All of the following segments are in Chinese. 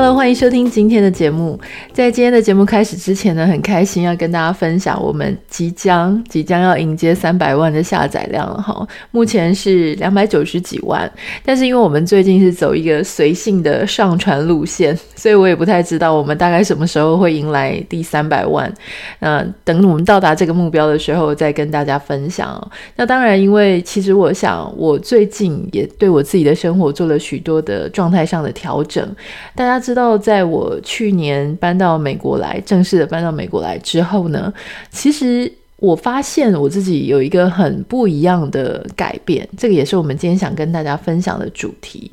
Hello，欢迎收听今天的节目。在今天的节目开始之前呢，很开心要跟大家分享，我们即将即将要迎接三百万的下载量了哈。目前是两百九十几万，但是因为我们最近是走一个随性的上传路线，所以我也不太知道我们大概什么时候会迎来第三百万。那等我们到达这个目标的时候，再跟大家分享。那当然，因为其实我想，我最近也对我自己的生活做了许多的状态上的调整，大家。知知道，在我去年搬到美国来，正式的搬到美国来之后呢，其实我发现我自己有一个很不一样的改变，这个也是我们今天想跟大家分享的主题。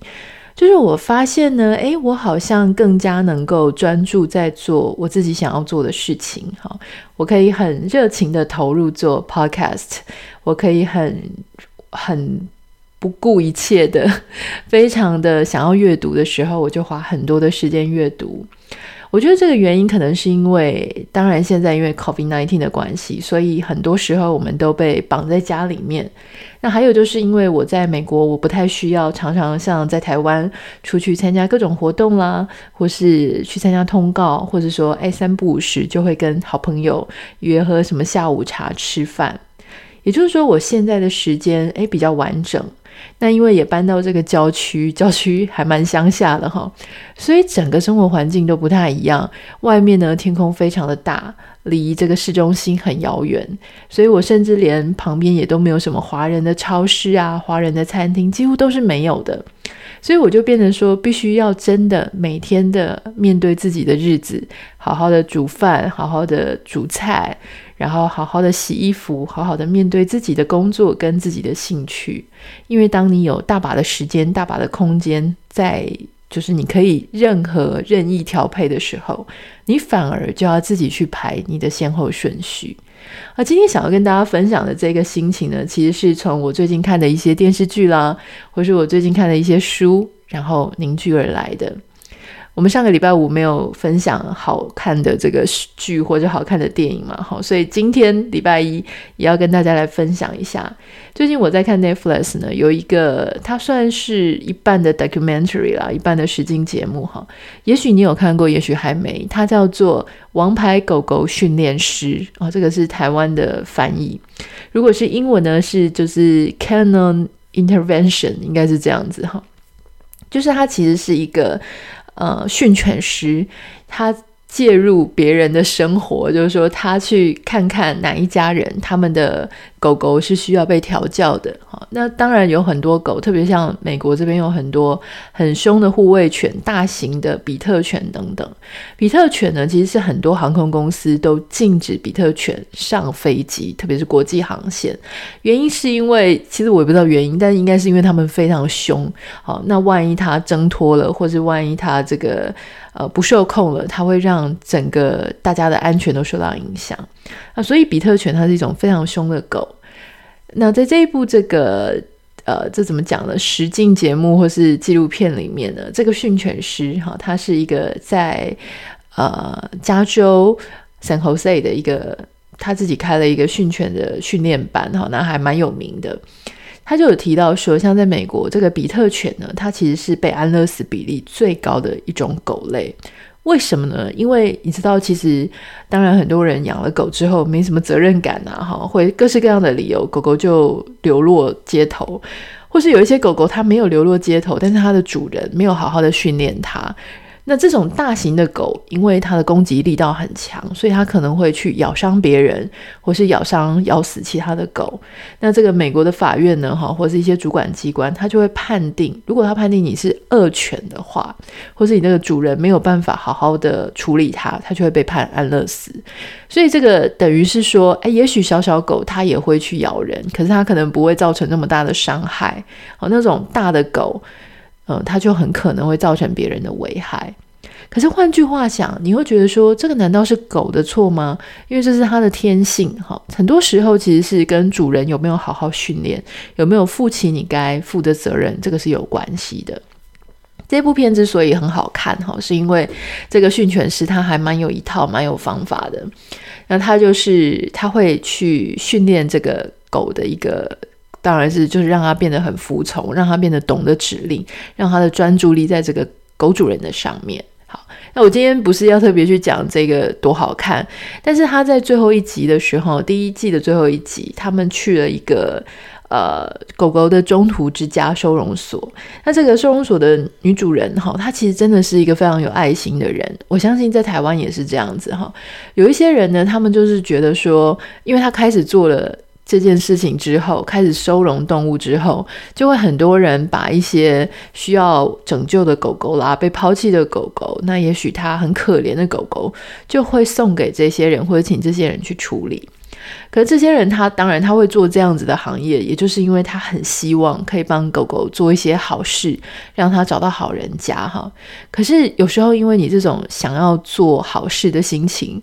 就是我发现呢，诶，我好像更加能够专注在做我自己想要做的事情。哈，我可以很热情的投入做 podcast，我可以很很。不顾一切的，非常的想要阅读的时候，我就花很多的时间阅读。我觉得这个原因可能是因为，当然现在因为 COVID-19 的关系，所以很多时候我们都被绑在家里面。那还有就是因为我在美国，我不太需要常常像在台湾出去参加各种活动啦，或是去参加通告，或者说哎三不五时就会跟好朋友约喝什么下午茶吃饭。也就是说，我现在的时间哎比较完整。那因为也搬到这个郊区，郊区还蛮乡下的哈，所以整个生活环境都不太一样。外面呢，天空非常的大，离这个市中心很遥远，所以我甚至连旁边也都没有什么华人的超市啊、华人的餐厅，几乎都是没有的。所以我就变成说，必须要真的每天的面对自己的日子，好好的煮饭，好好的煮菜。然后好好的洗衣服，好好的面对自己的工作跟自己的兴趣，因为当你有大把的时间、大把的空间，在就是你可以任何任意调配的时候，你反而就要自己去排你的先后顺序。而今天想要跟大家分享的这个心情呢，其实是从我最近看的一些电视剧啦，或是我最近看的一些书，然后凝聚而来的。我们上个礼拜五没有分享好看的这个剧或者好看的电影嘛，好，所以今天礼拜一也要跟大家来分享一下。最近我在看 Netflix 呢，有一个它算是一半的 documentary 啦，一半的实境节目哈。也许你有看过，也许还没。它叫做《王牌狗狗训练师》哦，这个是台湾的翻译。如果是英文呢，是就是 Canon Intervention，应该是这样子哈。就是它其实是一个。呃，训犬师，他介入别人的生活，就是说他去看看哪一家人他们的。狗狗是需要被调教的，那当然有很多狗，特别像美国这边有很多很凶的护卫犬，大型的比特犬等等。比特犬呢，其实是很多航空公司都禁止比特犬上飞机，特别是国际航线。原因是因为，其实我也不知道原因，但是应该是因为他们非常凶。好，那万一它挣脱了，或是万一它这个呃不受控了，它会让让整个大家的安全都受到影响。啊，所以比特犬它是一种非常凶的狗。那在这一部这个呃，这怎么讲呢？实境节目或是纪录片里面呢，这个训犬师哈，他是一个在呃加州 San Jose 的一个，他自己开了一个训犬的训练班哈，那还蛮有名的。他就有提到说，像在美国这个比特犬呢，它其实是被安乐死比例最高的一种狗类。为什么呢？因为你知道，其实当然很多人养了狗之后没什么责任感呐，哈，会各式各样的理由，狗狗就流落街头，或是有一些狗狗它没有流落街头，但是它的主人没有好好的训练它。那这种大型的狗，因为它的攻击力道很强，所以它可能会去咬伤别人，或是咬伤、咬死其他的狗。那这个美国的法院呢，哈，或是一些主管机关，他就会判定，如果他判定你是恶犬的话，或是你那个主人没有办法好好的处理它，它就会被判安乐死。所以这个等于是说，哎，也许小小狗它也会去咬人，可是它可能不会造成那么大的伤害。哦，那种大的狗。嗯，它就很可能会造成别人的危害。可是换句话想，你会觉得说，这个难道是狗的错吗？因为这是它的天性。哈，很多时候其实是跟主人有没有好好训练，有没有负起你该负的责任，这个是有关系的。这部片之所以很好看哈，是因为这个训犬师他还蛮有一套、蛮有方法的。那他就是他会去训练这个狗的一个，当然是就是让它变得很服从，让它变得懂得指令，让它的专注力在这个狗主人的上面。那我今天不是要特别去讲这个多好看，但是他在最后一集的时候，第一季的最后一集，他们去了一个。呃，狗狗的中途之家收容所。那这个收容所的女主人哈，她其实真的是一个非常有爱心的人。我相信在台湾也是这样子哈。有一些人呢，他们就是觉得说，因为他开始做了这件事情之后，开始收容动物之后，就会很多人把一些需要拯救的狗狗啦、被抛弃的狗狗，那也许他很可怜的狗狗，就会送给这些人，或者请这些人去处理。可是这些人，他当然他会做这样子的行业，也就是因为他很希望可以帮狗狗做一些好事，让他找到好人家哈。可是有时候，因为你这种想要做好事的心情，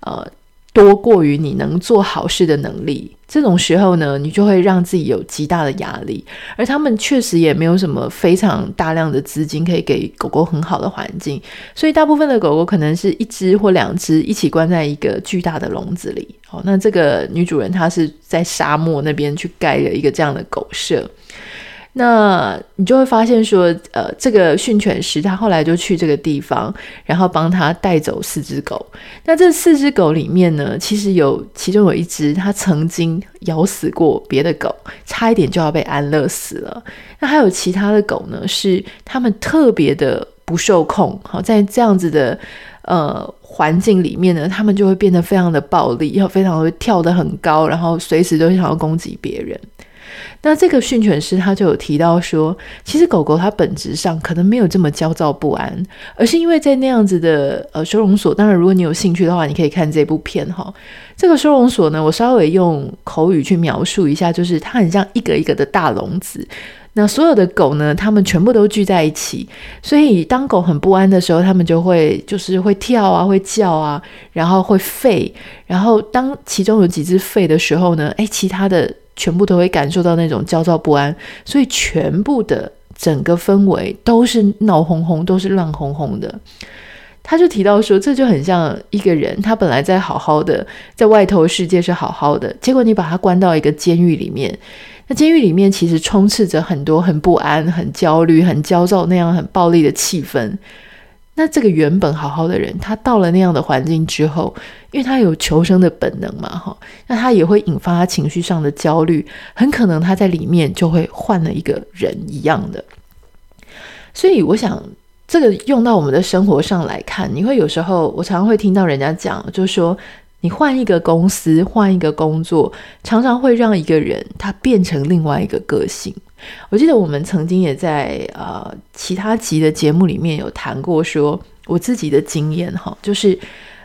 呃。多过于你能做好事的能力，这种时候呢，你就会让自己有极大的压力。而他们确实也没有什么非常大量的资金可以给狗狗很好的环境，所以大部分的狗狗可能是一只或两只一起关在一个巨大的笼子里。好，那这个女主人她是在沙漠那边去盖了一个这样的狗舍。那你就会发现说，呃，这个训犬师他后来就去这个地方，然后帮他带走四只狗。那这四只狗里面呢，其实有其中有一只，它曾经咬死过别的狗，差一点就要被安乐死了。那还有其他的狗呢，是他们特别的不受控。好，在这样子的呃环境里面呢，他们就会变得非常的暴力，要非常会跳得很高，然后随时都想要攻击别人。那这个训犬师他就有提到说，其实狗狗它本质上可能没有这么焦躁不安，而是因为在那样子的呃收容所。当然，如果你有兴趣的话，你可以看这部片哈。这个收容所呢，我稍微用口语去描述一下，就是它很像一个一个的大笼子。那所有的狗呢，它们全部都聚在一起，所以当狗很不安的时候，它们就会就是会跳啊，会叫啊，然后会吠。然后当其中有几只吠的时候呢，诶，其他的。全部都会感受到那种焦躁不安，所以全部的整个氛围都是闹哄哄，都是乱哄哄的。他就提到说，这就很像一个人，他本来在好好的，在外头世界是好好的，结果你把他关到一个监狱里面，那监狱里面其实充斥着很多很不安、很焦虑、很焦躁那样很暴力的气氛。那这个原本好好的人，他到了那样的环境之后，因为他有求生的本能嘛，哈，那他也会引发他情绪上的焦虑，很可能他在里面就会换了一个人一样的。所以我想，这个用到我们的生活上来看，你会有时候，我常常会听到人家讲，就是说，你换一个公司，换一个工作，常常会让一个人他变成另外一个个性。我记得我们曾经也在呃其他集的节目里面有谈过，说我自己的经验哈，就是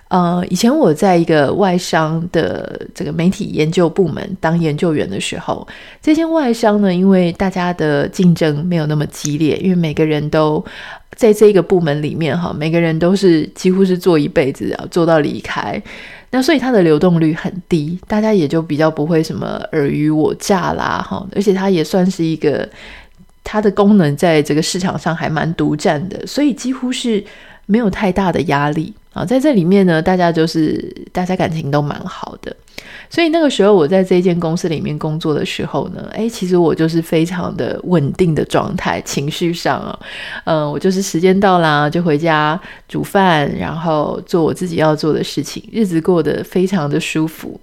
呃以前我在一个外商的这个媒体研究部门当研究员的时候，这些外商呢，因为大家的竞争没有那么激烈，因为每个人都在这个部门里面哈，每个人都是几乎是做一辈子啊，做到离开。那所以它的流动率很低，大家也就比较不会什么尔虞我诈啦，哈，而且它也算是一个它的功能在这个市场上还蛮独占的，所以几乎是没有太大的压力。啊，在这里面呢，大家就是大家感情都蛮好的。所以那个时候，我在这间公司里面工作的时候呢，诶，其实我就是非常的稳定的状态，情绪上啊，嗯，我就是时间到啦，就回家煮饭，然后做我自己要做的事情，日子过得非常的舒服。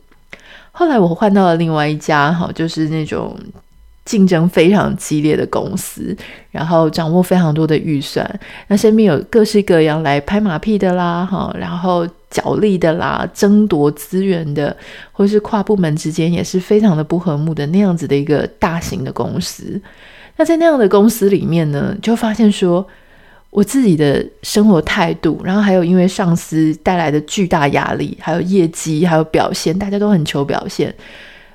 后来我换到了另外一家，哈，就是那种。竞争非常激烈的公司，然后掌握非常多的预算，那身边有各式各样来拍马屁的啦，哈，然后角力的啦，争夺资源的，或是跨部门之间也是非常的不和睦的那样子的一个大型的公司。那在那样的公司里面呢，就发现说，我自己的生活态度，然后还有因为上司带来的巨大压力，还有业绩，还有表现，大家都很求表现。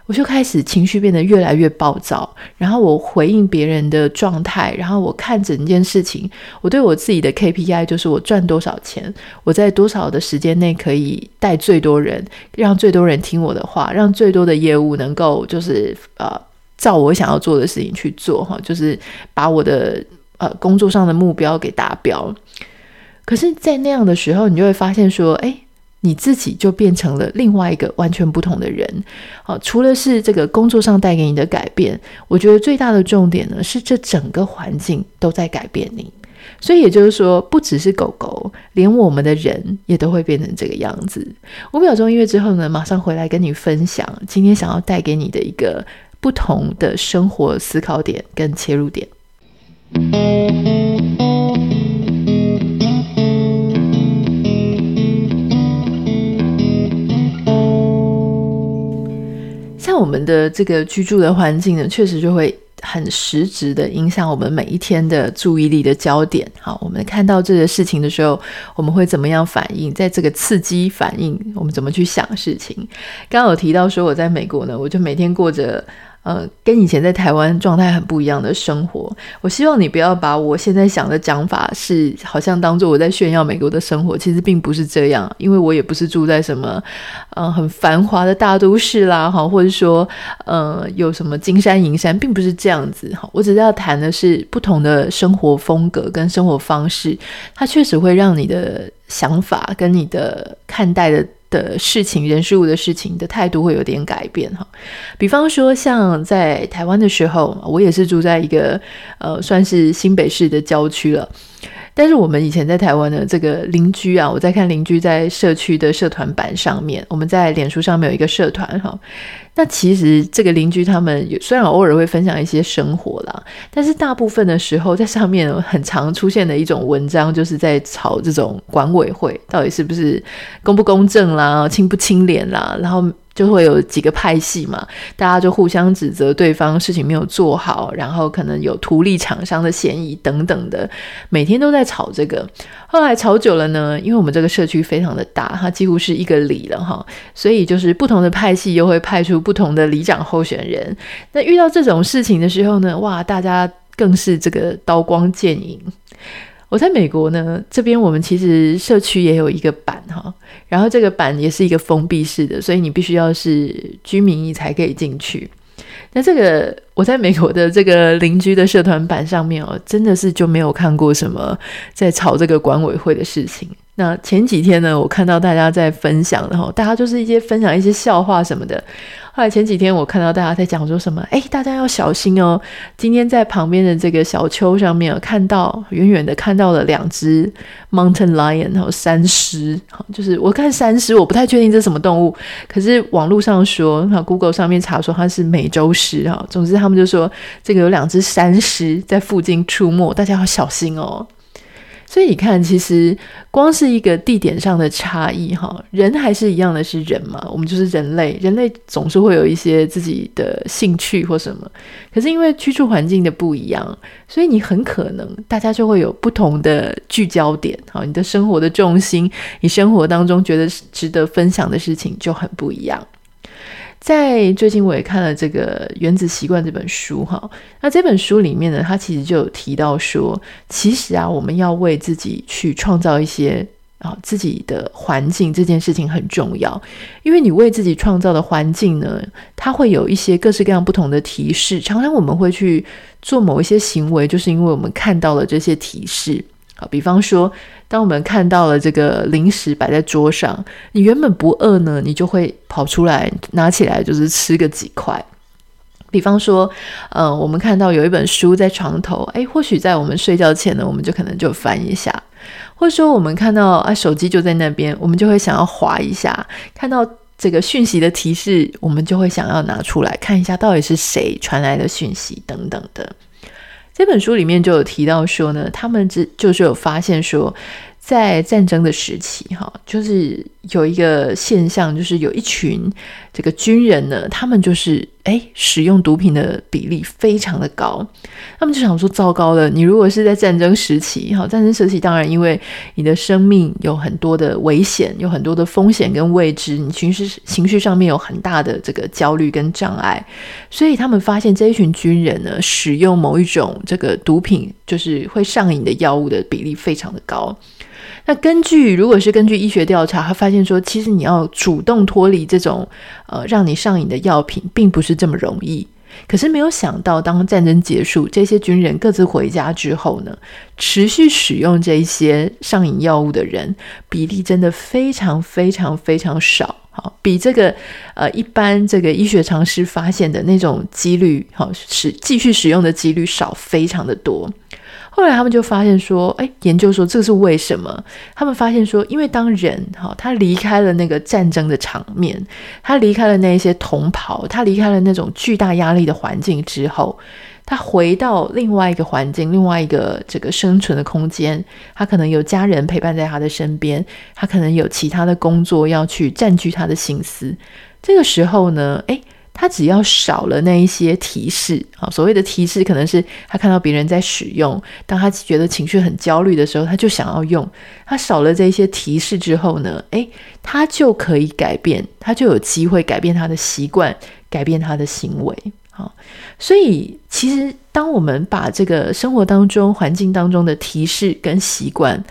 我就开始情绪变得越来越暴躁，然后我回应别人的状态，然后我看整件事情，我对我自己的 KPI 就是我赚多少钱，我在多少的时间内可以带最多人，让最多人听我的话，让最多的业务能够就是呃照我想要做的事情去做哈，就是把我的呃工作上的目标给达标。可是，在那样的时候，你就会发现说，哎，你自己就变成了另外一个完全不同的人。好，除了是这个工作上带给你的改变，我觉得最大的重点呢，是这整个环境都在改变你。所以也就是说，不只是狗狗，连我们的人也都会变成这个样子。五秒钟音乐之后呢，马上回来跟你分享今天想要带给你的一个不同的生活思考点跟切入点。那我们的这个居住的环境呢，确实就会。很实质的影响我们每一天的注意力的焦点。好，我们看到这个事情的时候，我们会怎么样反应？在这个刺激反应，我们怎么去想事情？刚刚有提到说我在美国呢，我就每天过着。呃，跟以前在台湾状态很不一样的生活。我希望你不要把我现在想的讲法是好像当做我在炫耀美国的生活，其实并不是这样。因为我也不是住在什么呃很繁华的大都市啦，哈，或者说呃有什么金山银山，并不是这样子哈。我只是要谈的是不同的生活风格跟生活方式，它确实会让你的想法跟你的看待的。的事情、人事物的事情的态度会有点改变哈。比方说，像在台湾的时候，我也是住在一个呃，算是新北市的郊区了。但是我们以前在台湾的这个邻居啊，我在看邻居在社区的社团版上面，我们在脸书上面有一个社团哈。那其实这个邻居他们虽然偶尔会分享一些生活啦，但是大部分的时候在上面很常出现的一种文章，就是在吵这种管委会到底是不是公不公正啦、清不清廉啦，然后。就会有几个派系嘛，大家就互相指责对方事情没有做好，然后可能有图利厂商的嫌疑等等的，每天都在吵这个。后来吵久了呢，因为我们这个社区非常的大，它几乎是一个里了哈，所以就是不同的派系又会派出不同的里长候选人。那遇到这种事情的时候呢，哇，大家更是这个刀光剑影。我在美国呢，这边我们其实社区也有一个板哈，然后这个板也是一个封闭式的，所以你必须要是居民你才可以进去。那这个我在美国的这个邻居的社团版上面哦，真的是就没有看过什么在吵这个管委会的事情。那前几天呢，我看到大家在分享，然后大家就是一些分享一些笑话什么的。后来前几天我看到大家在讲说什么，哎，大家要小心哦！今天在旁边的这个小丘上面，看到远远的看到了两只 mountain lion，然后山狮。就是我看山狮，我不太确定这是什么动物，可是网络上说，哈，Google 上面查说它是美洲狮哈。总之他们就说这个有两只山狮在附近出没，大家要小心哦。所以你看，其实光是一个地点上的差异，哈，人还是一样的是人嘛，我们就是人类，人类总是会有一些自己的兴趣或什么。可是因为居住环境的不一样，所以你很可能大家就会有不同的聚焦点，哈，你的生活的重心，你生活当中觉得值得分享的事情就很不一样。在最近我也看了这个《原子习惯》这本书哈，那这本书里面呢，它其实就有提到说，其实啊，我们要为自己去创造一些啊自己的环境，这件事情很重要，因为你为自己创造的环境呢，它会有一些各式各样不同的提示，常常我们会去做某一些行为，就是因为我们看到了这些提示。好，比方说，当我们看到了这个零食摆在桌上，你原本不饿呢，你就会跑出来拿起来，就是吃个几块。比方说，呃，我们看到有一本书在床头，诶，或许在我们睡觉前呢，我们就可能就翻一下，或者说我们看到啊手机就在那边，我们就会想要滑一下，看到这个讯息的提示，我们就会想要拿出来看一下，到底是谁传来的讯息等等的。这本书里面就有提到说呢，他们只就是有发现说，在战争的时期，哈，就是有一个现象，就是有一群这个军人呢，他们就是诶使用毒品的比例非常的高。他们就想说，糟糕了，你如果是在战争时期，哈，战争时期当然因为你的生命有很多的危险，有很多的风险跟未知，你情绪情绪上面有很大的这个焦虑跟障碍，所以他们发现这一群军人呢，使用某一种这个毒品，就是会上瘾的药物的比例非常的高。那根据，如果是根据医学调查，他发现说，其实你要主动脱离这种呃让你上瘾的药品，并不是这么容易。可是没有想到，当战争结束，这些军人各自回家之后呢，持续使用这一些上瘾药物的人比例真的非常非常非常少。好，比这个呃一般这个医学常识发现的那种几率，好使继续使用的几率少非常的多。后来他们就发现说，哎，研究说这是为什么？他们发现说，因为当人哈他离开了那个战争的场面，他离开了那些同袍，他离开了那种巨大压力的环境之后，他回到另外一个环境，另外一个这个生存的空间，他可能有家人陪伴在他的身边，他可能有其他的工作要去占据他的心思。这个时候呢，哎。他只要少了那一些提示啊，所谓的提示可能是他看到别人在使用，当他觉得情绪很焦虑的时候，他就想要用。他少了这些提示之后呢，诶，他就可以改变，他就有机会改变他的习惯，改变他的行为。好，所以其实当我们把这个生活当中、环境当中的提示跟习惯，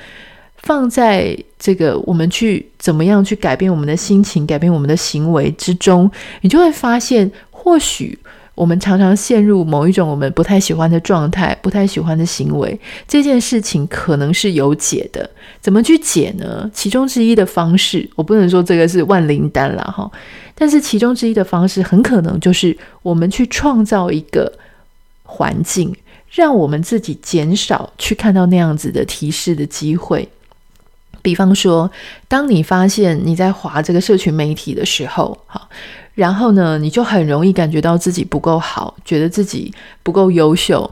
放在这个我们去怎么样去改变我们的心情、改变我们的行为之中，你就会发现，或许我们常常陷入某一种我们不太喜欢的状态、不太喜欢的行为，这件事情可能是有解的。怎么去解呢？其中之一的方式，我不能说这个是万灵丹啦哈，但是其中之一的方式，很可能就是我们去创造一个环境，让我们自己减少去看到那样子的提示的机会。比方说，当你发现你在划这个社群媒体的时候，哈，然后呢，你就很容易感觉到自己不够好，觉得自己不够优秀。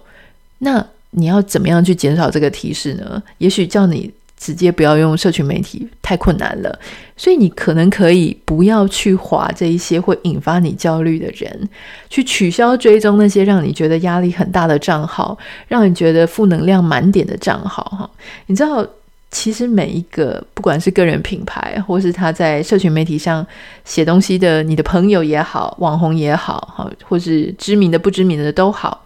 那你要怎么样去减少这个提示呢？也许叫你直接不要用社群媒体，太困难了。所以你可能可以不要去划这一些会引发你焦虑的人，去取消追踪那些让你觉得压力很大的账号，让你觉得负能量满点的账号。哈，你知道。其实每一个，不管是个人品牌，或是他在社群媒体上写东西的，你的朋友也好，网红也好，哈，或是知名的、不知名的都好，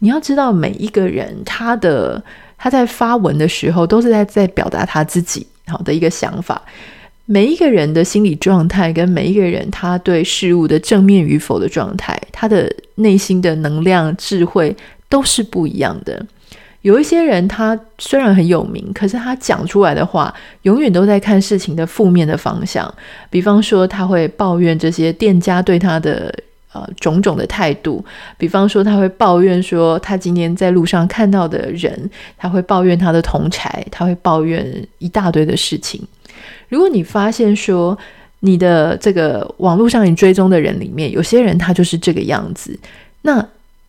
你要知道，每一个人他的他在发文的时候，都是在在表达他自己好的一个想法。每一个人的心理状态，跟每一个人他对事物的正面与否的状态，他的内心的能量、智慧都是不一样的。有一些人，他虽然很有名，可是他讲出来的话，永远都在看事情的负面的方向。比方说，他会抱怨这些店家对他的呃种种的态度；比方说，他会抱怨说他今天在路上看到的人，他会抱怨他的同侪，他会抱怨一大堆的事情。如果你发现说你的这个网络上你追踪的人里面，有些人他就是这个样子，那。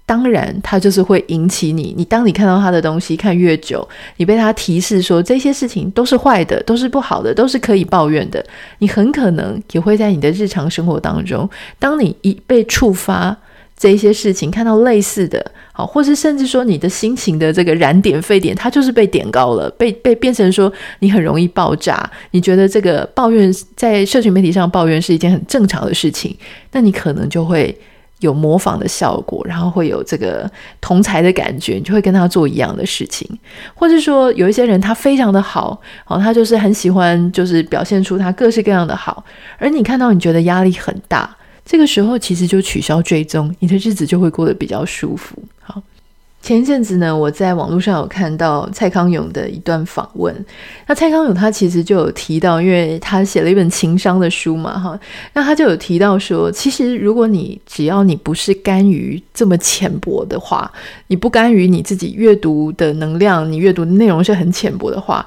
当然，他就是会引起你。你当你看到他的东西看越久，你被他提示说这些事情都是坏的，都是不好的，都是可以抱怨的。你很可能也会在你的日常生活当中，当你一被触发这些事情，看到类似的，好，或是甚至说你的心情的这个燃点沸点，它就是被点高了，被被变成说你很容易爆炸。你觉得这个抱怨在社群媒体上抱怨是一件很正常的事情，那你可能就会。有模仿的效果，然后会有这个同才的感觉，你就会跟他做一样的事情，或者说有一些人他非常的好，哦，他就是很喜欢，就是表现出他各式各样的好，而你看到你觉得压力很大，这个时候其实就取消追踪，你的日子就会过得比较舒服，好。前一阵子呢，我在网络上有看到蔡康永的一段访问。那蔡康永他其实就有提到，因为他写了一本情商的书嘛，哈，那他就有提到说，其实如果你只要你不是甘于这么浅薄的话，你不甘于你自己阅读的能量，你阅读的内容是很浅薄的话，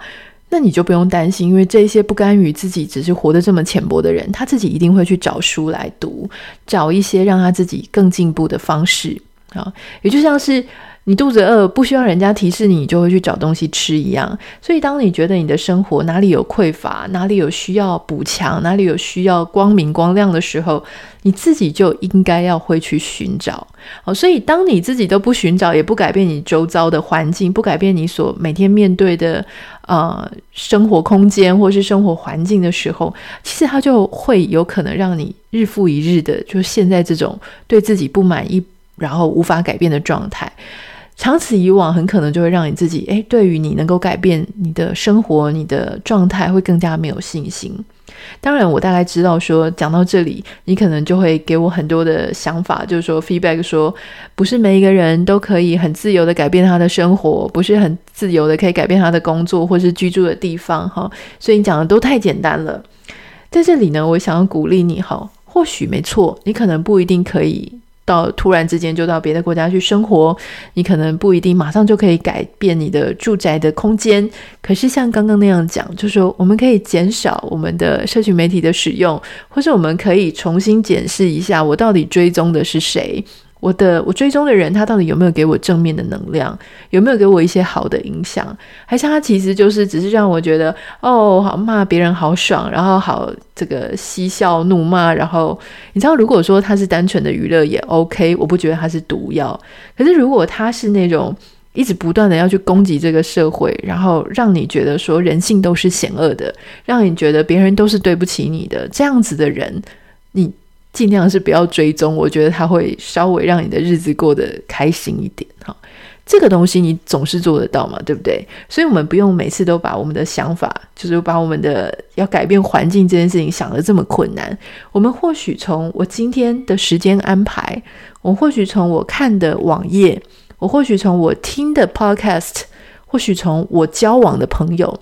那你就不用担心，因为这些不甘于自己只是活得这么浅薄的人，他自己一定会去找书来读，找一些让他自己更进步的方式啊，也就像是。你肚子饿，不需要人家提示你，你就会去找东西吃一样。所以，当你觉得你的生活哪里有匮乏，哪里有需要补强，哪里有需要光明光亮的时候，你自己就应该要会去寻找。好，所以当你自己都不寻找，也不改变你周遭的环境，不改变你所每天面对的呃生活空间或是生活环境的时候，其实它就会有可能让你日复一日的，就现在这种对自己不满意，然后无法改变的状态。长此以往，很可能就会让你自己，诶，对于你能够改变你的生活、你的状态，会更加没有信心。当然，我大概知道说，讲到这里，你可能就会给我很多的想法，就是说 feedback 说，不是每一个人都可以很自由的改变他的生活，不是很自由的可以改变他的工作或是居住的地方，哈，所以你讲的都太简单了。在这里呢，我想要鼓励你，哈，或许没错，你可能不一定可以。到突然之间就到别的国家去生活，你可能不一定马上就可以改变你的住宅的空间。可是像刚刚那样讲，就是说我们可以减少我们的社群媒体的使用，或是我们可以重新检视一下，我到底追踪的是谁。我的我追踪的人，他到底有没有给我正面的能量？有没有给我一些好的影响？还是他其实就是只是让我觉得哦，好骂别人好爽，然后好这个嬉笑怒骂，然后你知道，如果说他是单纯的娱乐也 OK，我不觉得他是毒药。可是如果他是那种一直不断的要去攻击这个社会，然后让你觉得说人性都是险恶的，让你觉得别人都是对不起你的这样子的人，尽量是不要追踪，我觉得它会稍微让你的日子过得开心一点哈。这个东西你总是做得到嘛，对不对？所以我们不用每次都把我们的想法，就是把我们的要改变环境这件事情想得这么困难。我们或许从我今天的时间安排，我或许从我看的网页，我或许从我听的 podcast，或许从我交往的朋友。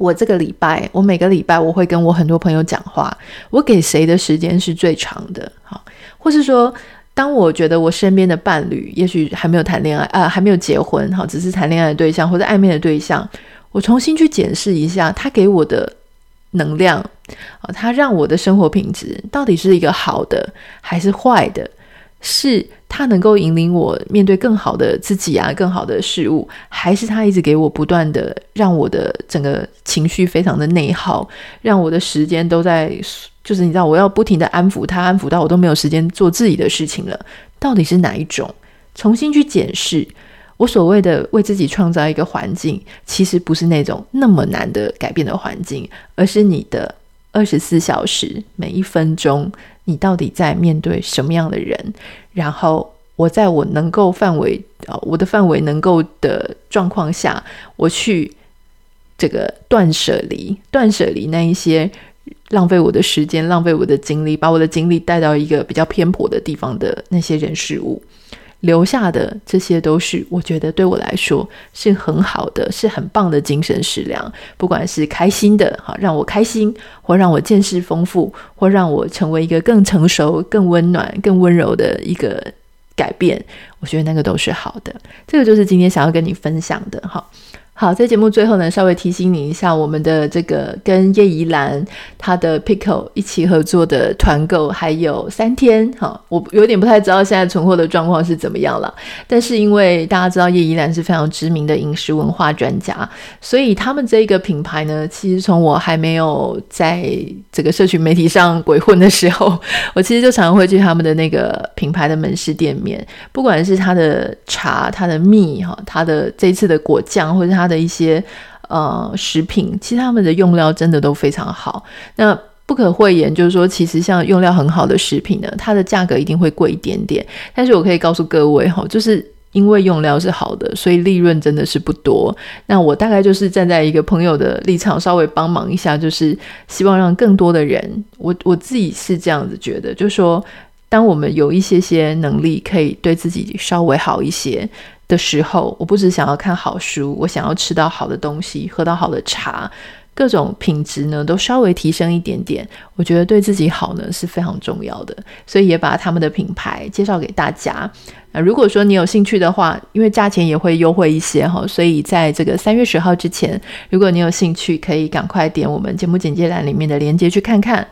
我这个礼拜，我每个礼拜我会跟我很多朋友讲话。我给谁的时间是最长的？好，或是说，当我觉得我身边的伴侣也许还没有谈恋爱，啊、呃，还没有结婚，好，只是谈恋爱的对象或者暧昧的对象，我重新去检视一下他给我的能量，啊，他让我的生活品质到底是一个好的还是坏的？是他能够引领我面对更好的自己啊，更好的事物，还是他一直给我不断的让我的整个情绪非常的内耗，让我的时间都在，就是你知道，我要不停的安抚他，安抚到我都没有时间做自己的事情了。到底是哪一种？重新去检视，我所谓的为自己创造一个环境，其实不是那种那么难的改变的环境，而是你的二十四小时每一分钟。你到底在面对什么样的人？然后我在我能够范围啊，我的范围能够的状况下，我去这个断舍离，断舍离那一些浪费我的时间、浪费我的精力，把我的精力带到一个比较偏颇的地方的那些人事物。留下的这些都是我觉得对我来说是很好的，是很棒的精神食粮。不管是开心的，哈，让我开心，或让我见识丰富，或让我成为一个更成熟、更温暖、更温柔的一个改变，我觉得那个都是好的。这个就是今天想要跟你分享的，哈。好在节目最后呢，稍微提醒你一下，我们的这个跟叶怡兰她的 Pickle 一起合作的团购还有三天。好，我有点不太知道现在存货的状况是怎么样了。但是因为大家知道叶怡兰是非常知名的饮食文化专家，所以他们这个品牌呢，其实从我还没有在这个社群媒体上鬼混的时候，我其实就常常会去他们的那个品牌的门市店面，不管是他的茶、他的蜜、哈、他的这次的果酱，或者他的一些呃食品，其实他们的用料真的都非常好。那不可讳言，就是说，其实像用料很好的食品呢，它的价格一定会贵一点点。但是我可以告诉各位哈，就是因为用料是好的，所以利润真的是不多。那我大概就是站在一个朋友的立场，稍微帮忙一下，就是希望让更多的人，我我自己是这样子觉得，就是说，当我们有一些些能力，可以对自己稍微好一些。的时候，我不只想要看好书，我想要吃到好的东西，喝到好的茶，各种品质呢都稍微提升一点点。我觉得对自己好呢是非常重要的，所以也把他们的品牌介绍给大家。那如果说你有兴趣的话，因为价钱也会优惠一些哈，所以在这个三月十号之前，如果你有兴趣，可以赶快点我们节目简介栏里面的链接去看看。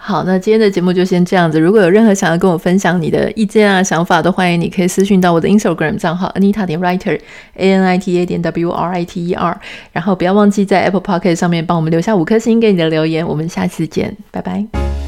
好，那今天的节目就先这样子。如果有任何想要跟我分享你的意见啊、想法，都欢迎你可以私讯到我的 Instagram 账号 Anita 点 Writer A N I T A 点 W R I T E R。然后不要忘记在 Apple p o c k e t 上面帮我们留下五颗星给你的留言。我们下次见，拜拜。